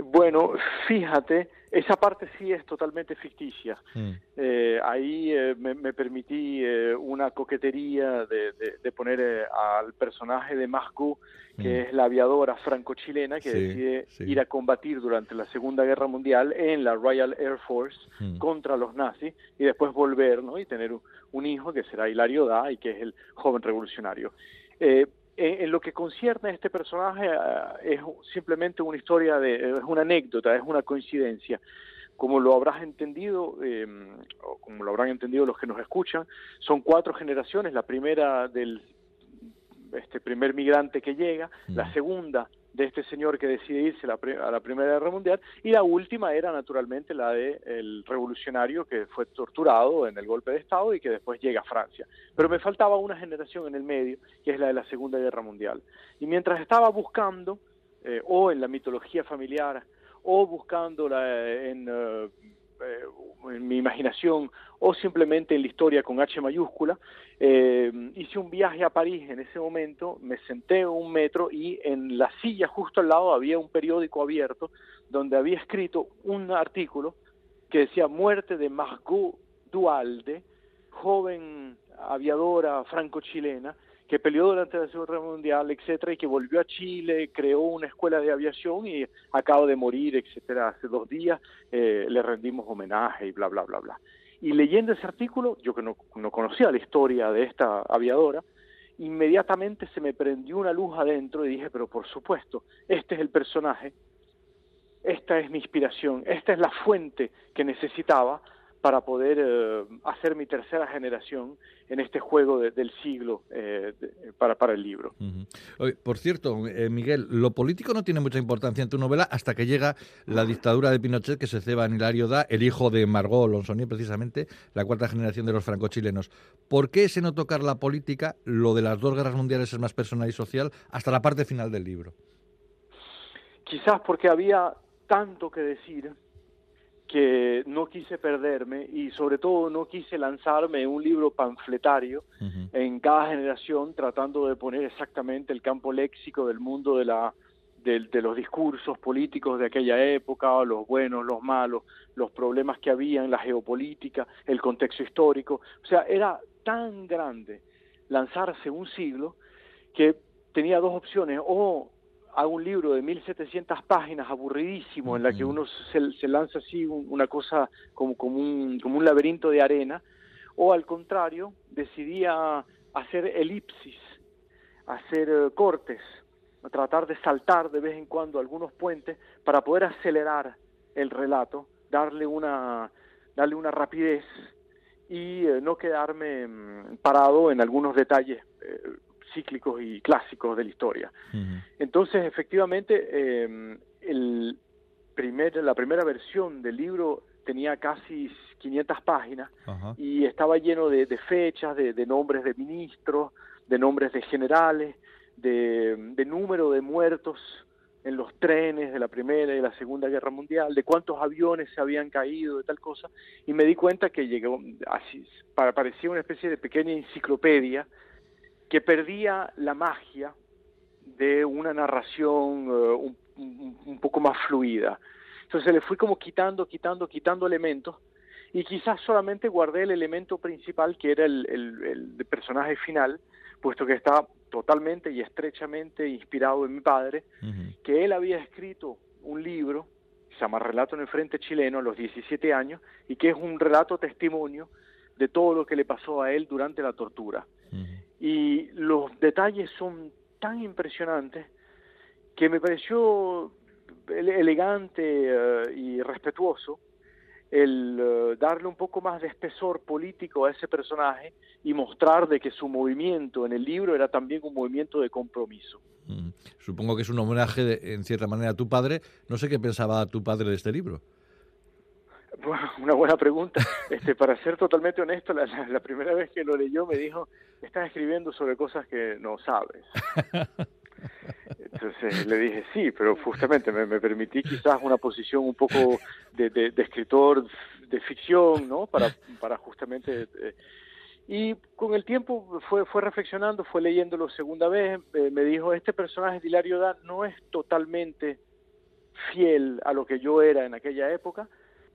Bueno, fíjate, esa parte sí es totalmente ficticia. Mm. Eh, ahí eh, me, me permití eh, una coquetería de, de- de poner eh, al personaje de Masgu, que Mm. es la aviadora franco-chilena que Sí, decide sí. ir a combatir durante la Segunda Guerra Mundial en la Royal Air Force Mm. contra los nazis y después volver ¿no? y tener un, un hijo que será Hilario Da y que es el joven revolucionario. Eh, en, en lo que concierne a este personaje ah, es simplemente una historia de es una anécdota es una coincidencia. Como lo habrás entendido eh, o como lo habrán entendido los que nos escuchan son cuatro generaciones la primera del este primer migrante que llega la segunda de este señor que decide irse a la, a la Primera Guerra Mundial y la última era naturalmente la de el revolucionario que fue torturado en el golpe de Estado y que después llega a Francia. Pero me faltaba una generación en el medio, que es la de la Segunda Guerra Mundial. Y mientras estaba buscando, eh, o en la mitología familiar, o buscándola en, eh, eh, en mi imaginación, o simplemente en la historia con H mayúscula, eh, hice un viaje a París en ese momento, me senté en un metro y en la silla justo al lado había un periódico abierto donde había escrito un artículo que decía muerte de Margot Dualde, joven aviadora franco-chilena que peleó durante la Segunda Guerra Mundial, etcétera, y que volvió a Chile, creó una escuela de aviación y acaba de morir, etcétera. Hace dos días eh, le rendimos homenaje y bla, bla, bla, bla. Y leyendo ese artículo, yo que no, no conocía la historia de esta aviadora, inmediatamente se me prendió una luz adentro y dije, pero por supuesto, este es el personaje, esta es mi inspiración, esta es la fuente que necesitaba para poder eh, hacer mi tercera generación en este juego de- del siglo eh, de- para, para el libro. Oye, por cierto, eh, Miguel, lo político no tiene mucha importancia en tu novela hasta que llega la dictadura de Pinochet que se ceba en Hilario Da, el hijo de Margot Lonsonier, precisamente, la cuarta generación de los francochilenos. ¿Por qué ese no tocar la política, lo de las dos guerras mundiales es más personal y social, hasta la parte final del libro? Quizás porque había tanto que decir que no quise perderme y sobre todo no quise lanzarme un libro panfletario en cada generación tratando de poner exactamente el campo léxico del mundo de la del- de, los discursos políticos de aquella época, los buenos, los malos, los problemas que había en la geopolítica, el contexto histórico. O sea, era tan grande lanzarse un siglo que tenía dos opciones, o hago un libro de 1700 páginas aburridísimo en la que uno se, se lanza así un- una cosa como, como, un, como un laberinto de arena, o al contrario, decidía hacer elipsis, hacer eh, cortes, tratar de saltar de vez en cuando algunos puentes para poder acelerar el relato, darle una, darle una rapidez y eh, no quedarme mm, parado en algunos detalles eh, cíclicos y clásicos de la historia. Entonces, efectivamente, eh, el primer, la primera versión del libro tenía casi 500 páginas y estaba lleno de, de fechas, de, de nombres de ministros, de nombres de generales, de, de número de muertos en los trenes de la Primera y la Segunda Guerra Mundial, de cuántos aviones se habían caído, de tal cosa, y me di cuenta que llegó así, parecía una especie de pequeña enciclopedia que perdía la magia de una narración eh, un, un- un poco más fluida. Entonces le fui como quitando, quitando, quitando elementos y quizás solamente guardé el elemento principal que era el, el- el personaje final, puesto que está totalmente y estrechamente inspirado en mi padre, que él había escrito un libro se llama Relato en el Frente Chileno a los 17 años y que es un relato testimonio de todo lo que le pasó a él durante la tortura. Y los detalles son tan impresionantes que me pareció ele- elegante eh, y respetuoso el eh, darle un poco más de espesor político a ese personaje y mostrar de que su movimiento en el libro era también un movimiento de compromiso. Mm. Supongo que es un homenaje, de- en cierta manera, a tu padre. No sé qué pensaba tu padre de este libro. Una buena pregunta. Este, para ser totalmente honesto, la, la- primera vez que lo leyó me dijo, estás escribiendo sobre cosas que no sabes. Entonces le dije, sí, pero justamente me, permití quizás una posición un poco de, escritor de ficción, ¿no? Para, para justamente... eh, y con el tiempo fue, fue reflexionando, fue leyéndolo segunda vez, eh, me dijo, este personaje de Hilario Da no es totalmente fiel a lo que yo era en aquella época,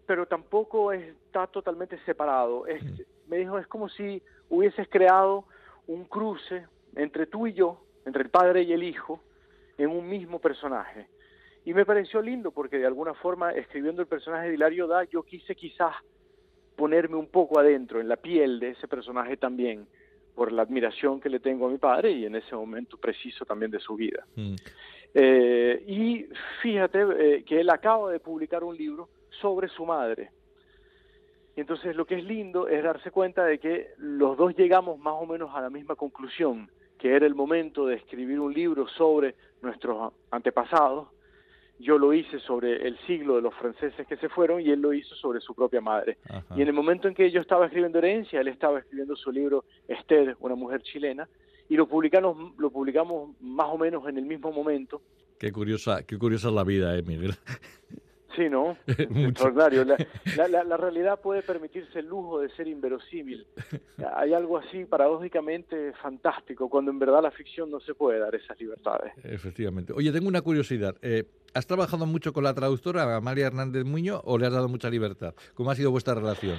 pero tampoco está totalmente separado. Es, me dijo, es como si hubieses creado un cruce entre tú y yo, entre el padre y el hijo, en un mismo personaje. Y me pareció lindo porque de alguna forma, escribiendo el personaje de Hilario Da, yo quise quizás ponerme un poco adentro, en la piel de ese personaje también, por la admiración que le tengo a mi padre y en ese momento preciso también de su vida. Mm. Eh, y fíjate eh, que él acaba de publicar un libro sobre su madre. Y entonces lo que es lindo es darse cuenta de que los dos llegamos más o menos a la misma conclusión, que era el momento de escribir un libro sobre nuestros antepasados. Yo lo hice sobre el siglo de los franceses que se fueron y él lo hizo sobre su propia madre. Ajá. Y en el momento en que yo estaba escribiendo Herencia, él estaba escribiendo su libro Esther, una mujer chilena, y lo publicamos, lo publicamos más o menos en el mismo momento. Qué curiosa, qué curiosa es la vida, ¿eh, Miguel? Sí, ¿no? Extraordinario. La, la- la- la realidad puede permitirse el lujo de ser inverosímil. Hay algo así paradójicamente fantástico, cuando en verdad la ficción no se puede dar esas libertades. Efectivamente. Oye, tengo una curiosidad. Eh, ¿Has trabajado mucho con la traductora Amalia Hernández Muño o le has dado mucha libertad? ¿Cómo ha sido vuestra relación?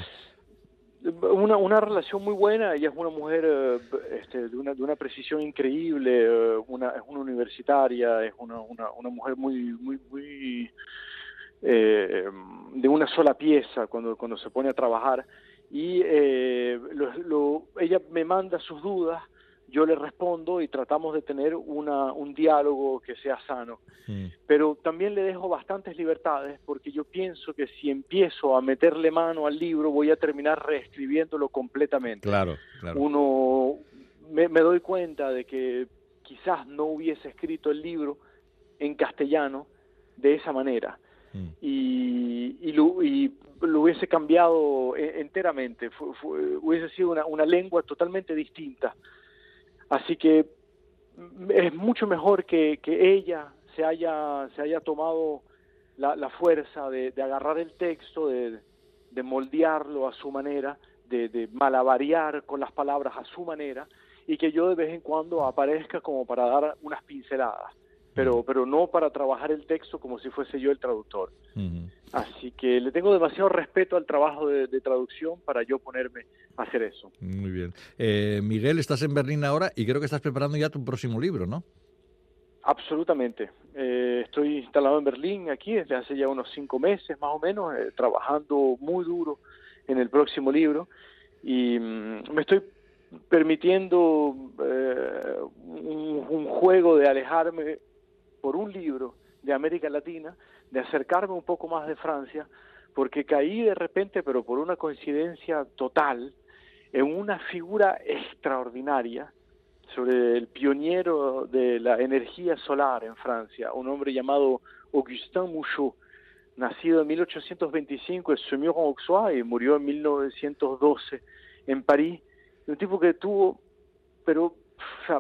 Una, una relación muy buena, ella es una mujer eh, este, de, una, de una precisión increíble, eh, una, es una universitaria, es una, una, una mujer muy, muy, muy eh, de una sola pieza cuando, cuando se pone a trabajar y eh, lo- lo- ella me manda sus dudas, yo le respondo y tratamos de tener una, un diálogo que sea sano Mm. pero también le dejo bastantes libertades porque yo pienso que si empiezo a meterle mano al libro voy a terminar reescribiéndolo completamente. Claro, claro. Uno, me, me doy cuenta de que quizás no hubiese escrito el libro en castellano de esa manera Mm. y, y, lo, hubiese cambiado e- enteramente, hubiese sido una, lengua totalmente distinta. Así que mm, es mucho mejor que, ella se haya, se haya tomado la, fuerza de, agarrar el texto, de, de moldearlo a su manera, de, de malabarear con las palabras a su manera, y que yo de vez en cuando aparezca como para dar unas pinceladas, pero, pero no para trabajar el texto como si fuese yo el traductor. Así que le tengo demasiado respeto al trabajo de, de traducción para yo ponerme a hacer eso. Muy bien. Eh, Miguel, estás en Berlín ahora y creo que estás preparando ya tu próximo libro, ¿no? Absolutamente. Eh, estoy instalado en Berlín aquí desde hace ya unos cinco meses más o menos, eh, trabajando muy duro en el próximo libro y mm, me estoy permitiendo eh, un, un juego de alejarme por un libro de América Latina, de acercarme un poco más de Francia, porque caí de repente, pero por una coincidencia total, en una figura extraordinaria sobre el pionero de la energía solar en Francia, un hombre llamado Augustin Mouchot, nacido en 1825 en Semur-en-Auxois y murió en 1912 en París, un tipo que tuvo, pero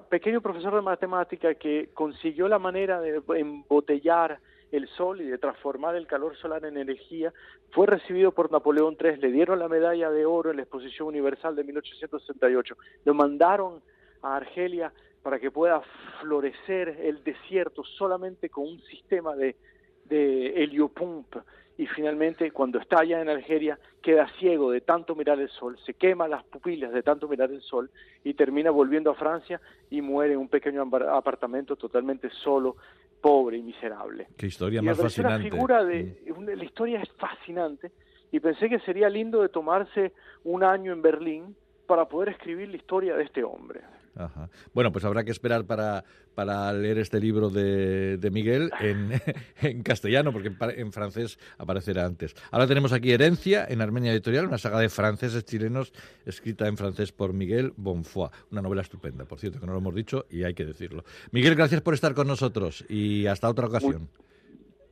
pequeño profesor de matemática que consiguió la manera de embotellar el sol y de transformar el calor solar en energía, fue recibido por Napoleón III, le dieron la medalla de oro en la Exposición Universal de 1868, lo mandaron a Argelia para que pueda florecer el desierto solamente con un sistema de, de heliopump y finalmente cuando está allá en Algeria queda ciego de tanto mirar el sol, se quema las pupilas de tanto mirar el sol y termina volviendo a Francia y muere en un pequeño apartamento totalmente solo, pobre y miserable. Qué historia Y más fascinante. una figura de, una- la historia es fascinante y pensé que sería lindo de tomarse un año en Berlín para poder escribir la historia de este hombre. Ajá. Bueno, pues habrá que esperar para, para leer este libro de, de Miguel en, en castellano, porque en, francés aparecerá antes. Ahora tenemos aquí Herencia, en Armenia Editorial, una saga de franceses chilenos escrita en francés por Miguel Bonfoy. Una novela estupenda, por cierto, que no lo hemos dicho y hay que decirlo. Miguel, gracias por estar con nosotros y hasta otra ocasión.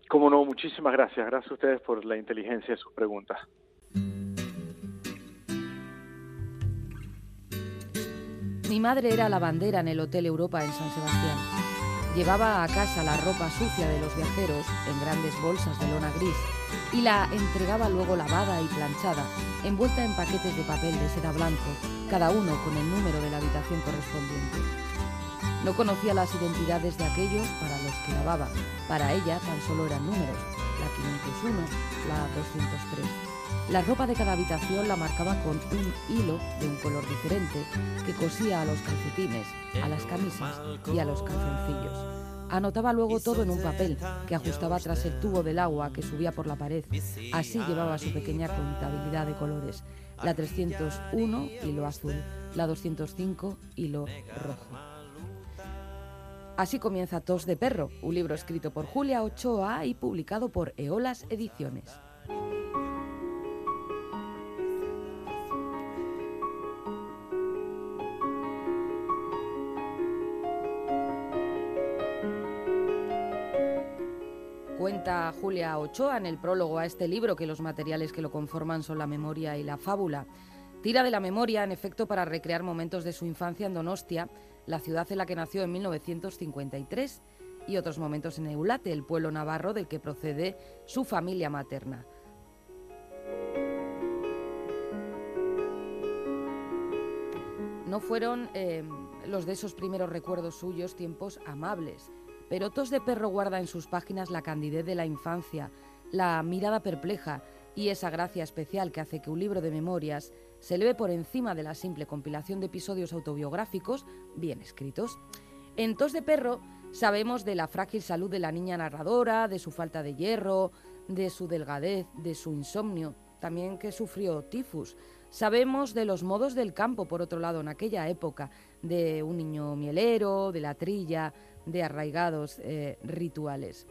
Como no, muchísimas gracias. Gracias a ustedes por la inteligencia de sus preguntas. Mi madre era lavandera en el Hotel Europa en San Sebastián. Llevaba a casa la ropa sucia de los viajeros en grandes bolsas de lona gris y la entregaba luego lavada y planchada, envuelta en paquetes de papel de seda blanco, cada uno con el número de la habitación correspondiente. No conocía las identidades de aquellos para los que lavaba. Para ella tan solo eran números, la 501, la 203. La ropa de cada habitación la marcaba con un hilo de un color diferente que cosía a los calcetines, a las camisas y a los calzoncillos. Anotaba luego todo en un papel que ajustaba tras el tubo del agua que subía por la pared. Así llevaba su pequeña contabilidad de colores. La 301 hilo azul, la 205 hilo rojo. Así comienza Tos de Perro, un libro escrito por Julia Ochoa y publicado por Eolas Ediciones. Julia Ochoa en el prólogo a este libro que los materiales que lo conforman son la memoria y la fábula. Tira de la memoria, en efecto, para recrear momentos de su infancia en Donostia, la ciudad en la que nació en 1953, y otros momentos en Eulate, el pueblo navarro del que procede su familia materna. No fueron eh, los de esos primeros recuerdos suyos tiempos amables, pero Tos de Perro guarda en sus páginas la candidez de la infancia, la mirada perpleja y esa gracia especial que hace que un libro de memorias se eleve por encima de la simple compilación de episodios autobiográficos bien escritos. En Tos de Perro sabemos de la frágil salud de la niña narradora, de su falta de hierro, de su delgadez, de su insomnio, también que sufrió tifus. Sabemos de los modos del campo, por otro lado, en aquella época, de un niño mielero, de la trilla, de arraigados eh, rituales.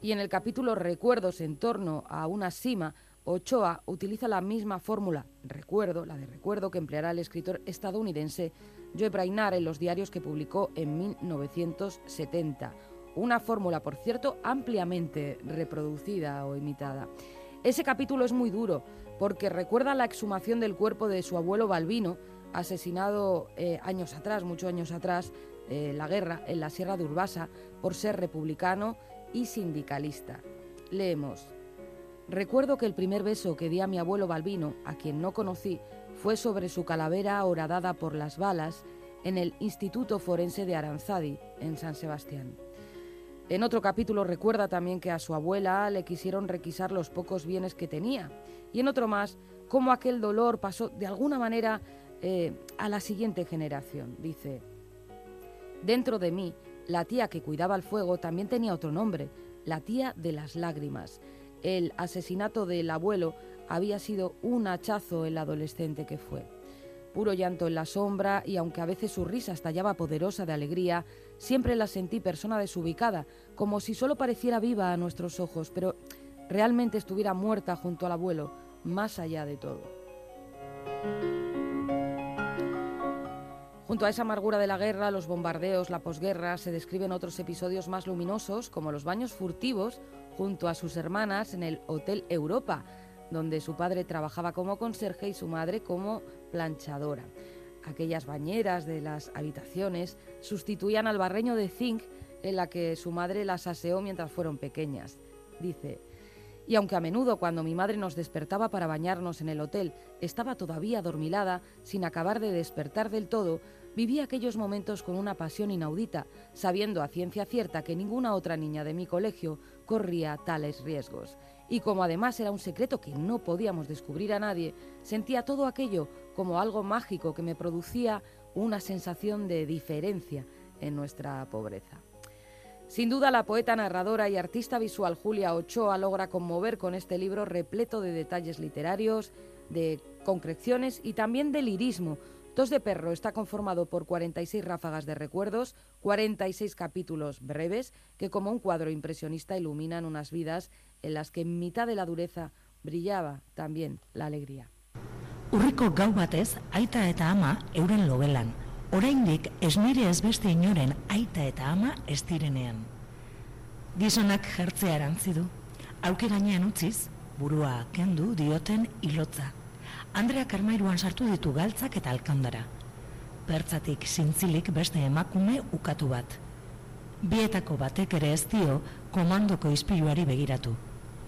Y en el capítulo Recuerdos en torno a una sima, Ochoa utiliza la misma fórmula, recuerdo, la de recuerdo que empleará el escritor estadounidense Joe Brainar en los diarios que publicó en 1970. Una fórmula, por cierto, ampliamente reproducida o imitada. Ese capítulo es muy duro porque recuerda la exhumación del cuerpo de su abuelo Balbino, asesinado eh, años atrás, muchos años atrás, eh, la guerra en la Sierra de Urbasa, por ser republicano y sindicalista. Leemos. Recuerdo que el primer beso que di a mi abuelo Balbino, a quien no conocí, fue sobre su calavera horadada por las balas en el Instituto Forense de Aranzadi, en San Sebastián. En otro capítulo recuerda también que a su abuela le quisieron requisar los pocos bienes que tenía. Y en otro más, cómo aquel dolor pasó de alguna manera eh, a la siguiente generación. Dice, dentro de mí, la tía que cuidaba el fuego también tenía otro nombre, la tía de las lágrimas. El asesinato del abuelo había sido un hachazo en la adolescente que fue. Puro llanto en la sombra y aunque a veces su risa estallaba poderosa de alegría, siempre la sentí persona desubicada, como si solo pareciera viva a nuestros ojos, pero realmente estuviera muerta junto al abuelo, más allá de todo. Junto a esa amargura de la guerra, los bombardeos, la posguerra, se describen otros episodios más luminosos, como los baños furtivos junto a sus hermanas en el Hotel Europa, donde su padre trabajaba como conserje y su madre como planchadora. Aquellas bañeras de las habitaciones sustituían al barreño de zinc en la que su madre las aseó mientras fueron pequeñas. Dice, y aunque a menudo cuando mi madre nos despertaba para bañarnos en el hotel estaba todavía adormilada, sin acabar de despertar del todo, vivía aquellos momentos con una pasión inaudita, sabiendo a ciencia cierta que ninguna otra niña de mi colegio corría tales riesgos. Y como además era un secreto que no podíamos descubrir a nadie, sentía todo aquello como algo mágico que me producía una sensación de diferencia en nuestra pobreza. Sin duda, la poeta narradora y artista visual Julia Ochoa logra conmover con este libro repleto de detalles literarios, de concreciones y también de lirismo, Tos de Perro está conformado por 46 ráfagas de recuerdos, 46 capítulos breves que como un cuadro impresionista iluminan unas vidas en las que en mitad de la dureza brillaba también la alegría. Urriko gau batez, aita eta ama euren logelan. Oraindik ez nire ez beste inoren aita eta ama ez direnean. Gizonak jertzea erantzi du. Auke gainean utziz, burua kendu dioten ilotza. Andrea Karmairuan sartu ditu galtzak eta alkandara. Pertzatik zintzilik beste emakume ukatu bat. Bietako batek ere ez dio komandoko izpiluari begiratu.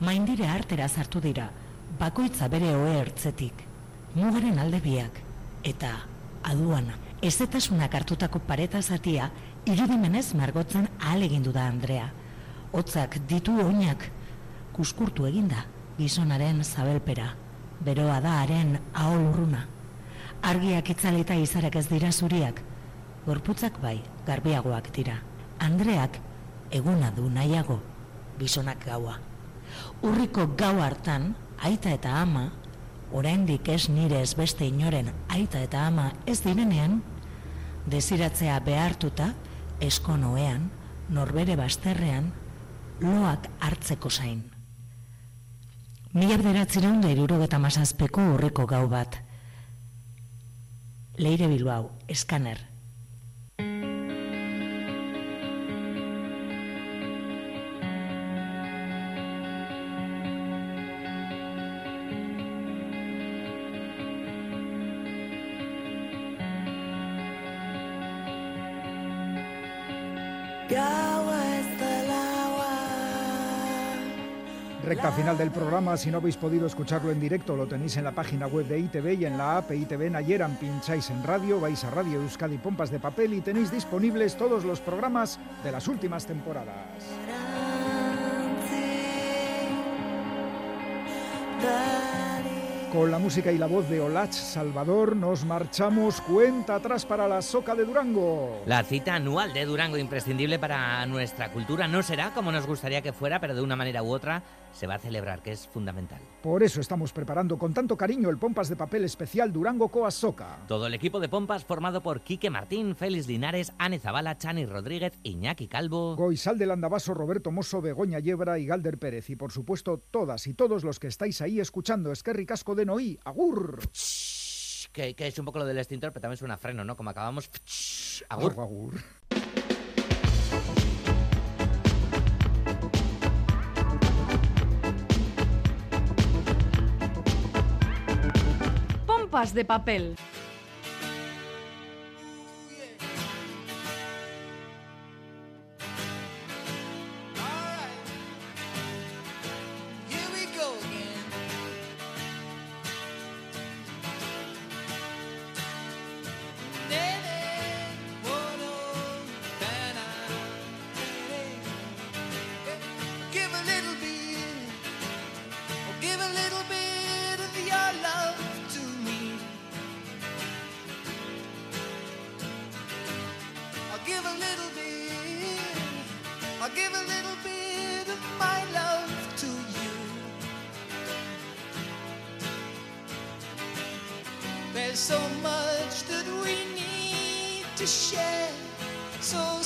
Maindire artera sartu dira, bakoitza bere ohe ertzetik. Mugaren alde biak, eta aduana. Ezetasunak hartutako pareta zatia, irudimenez margotzen ahal egindu da Andrea. Hotzak ditu oinak, kuskurtu eginda, gizonaren zabelpera. Beroa da haren ahol urruna. Argiak itzalita izarek ez dira zuriak, gorputzak bai, garbiagoak dira. Andreak eguna du nahiago, gizonak gaua. Urriko gau hartan, aita eta ama, oraindik ez nire ez beste inoren aita eta ama ez direnean, desiratzea behartuta, eskonoean, norbere basterrean, loak hartzeko zain. Mila bederatzireun da irurogeta mazazpeko urriko gau bat. Leire Bilbao, eskaner. Recta final del programa, si no habéis podido escucharlo en directo, lo tenéis en la página web de ITV y en la app ITV Nayeran. Pincháis en radio, vais a Radio Euskadi Pompas de Papel y tenéis disponibles todos los programas de las últimas temporadas. Con la música y la voz de Olach Salvador nos marchamos cuenta atrás para la Soca de Durango. La cita anual de Durango, imprescindible para nuestra cultura, no será como nos gustaría que fuera, pero de una manera u otra se va a celebrar, que es fundamental. Por eso estamos preparando con tanto cariño el Pompas de Papel especial Durango Coa Soca. Todo el equipo de Pompas formado por Quique Martín, Félix Linares, Ane Zabala, Chani Rodríguez, Iñaki Calvo. Goizal del Andabaso, Roberto Mosso, Begoña Yebra y Galder Pérez. Y por supuesto, todas y todos los que estáis ahí escuchando Esquerri Casco de Noí. ¡Agur! Que, que es un poco lo del extintor, pero también suena a freno, ¿no? Como acabamos. Agur. Agur. Pompas de papel. Little bit, I'll give a little bit of my love to you. There's so much that we need to share. So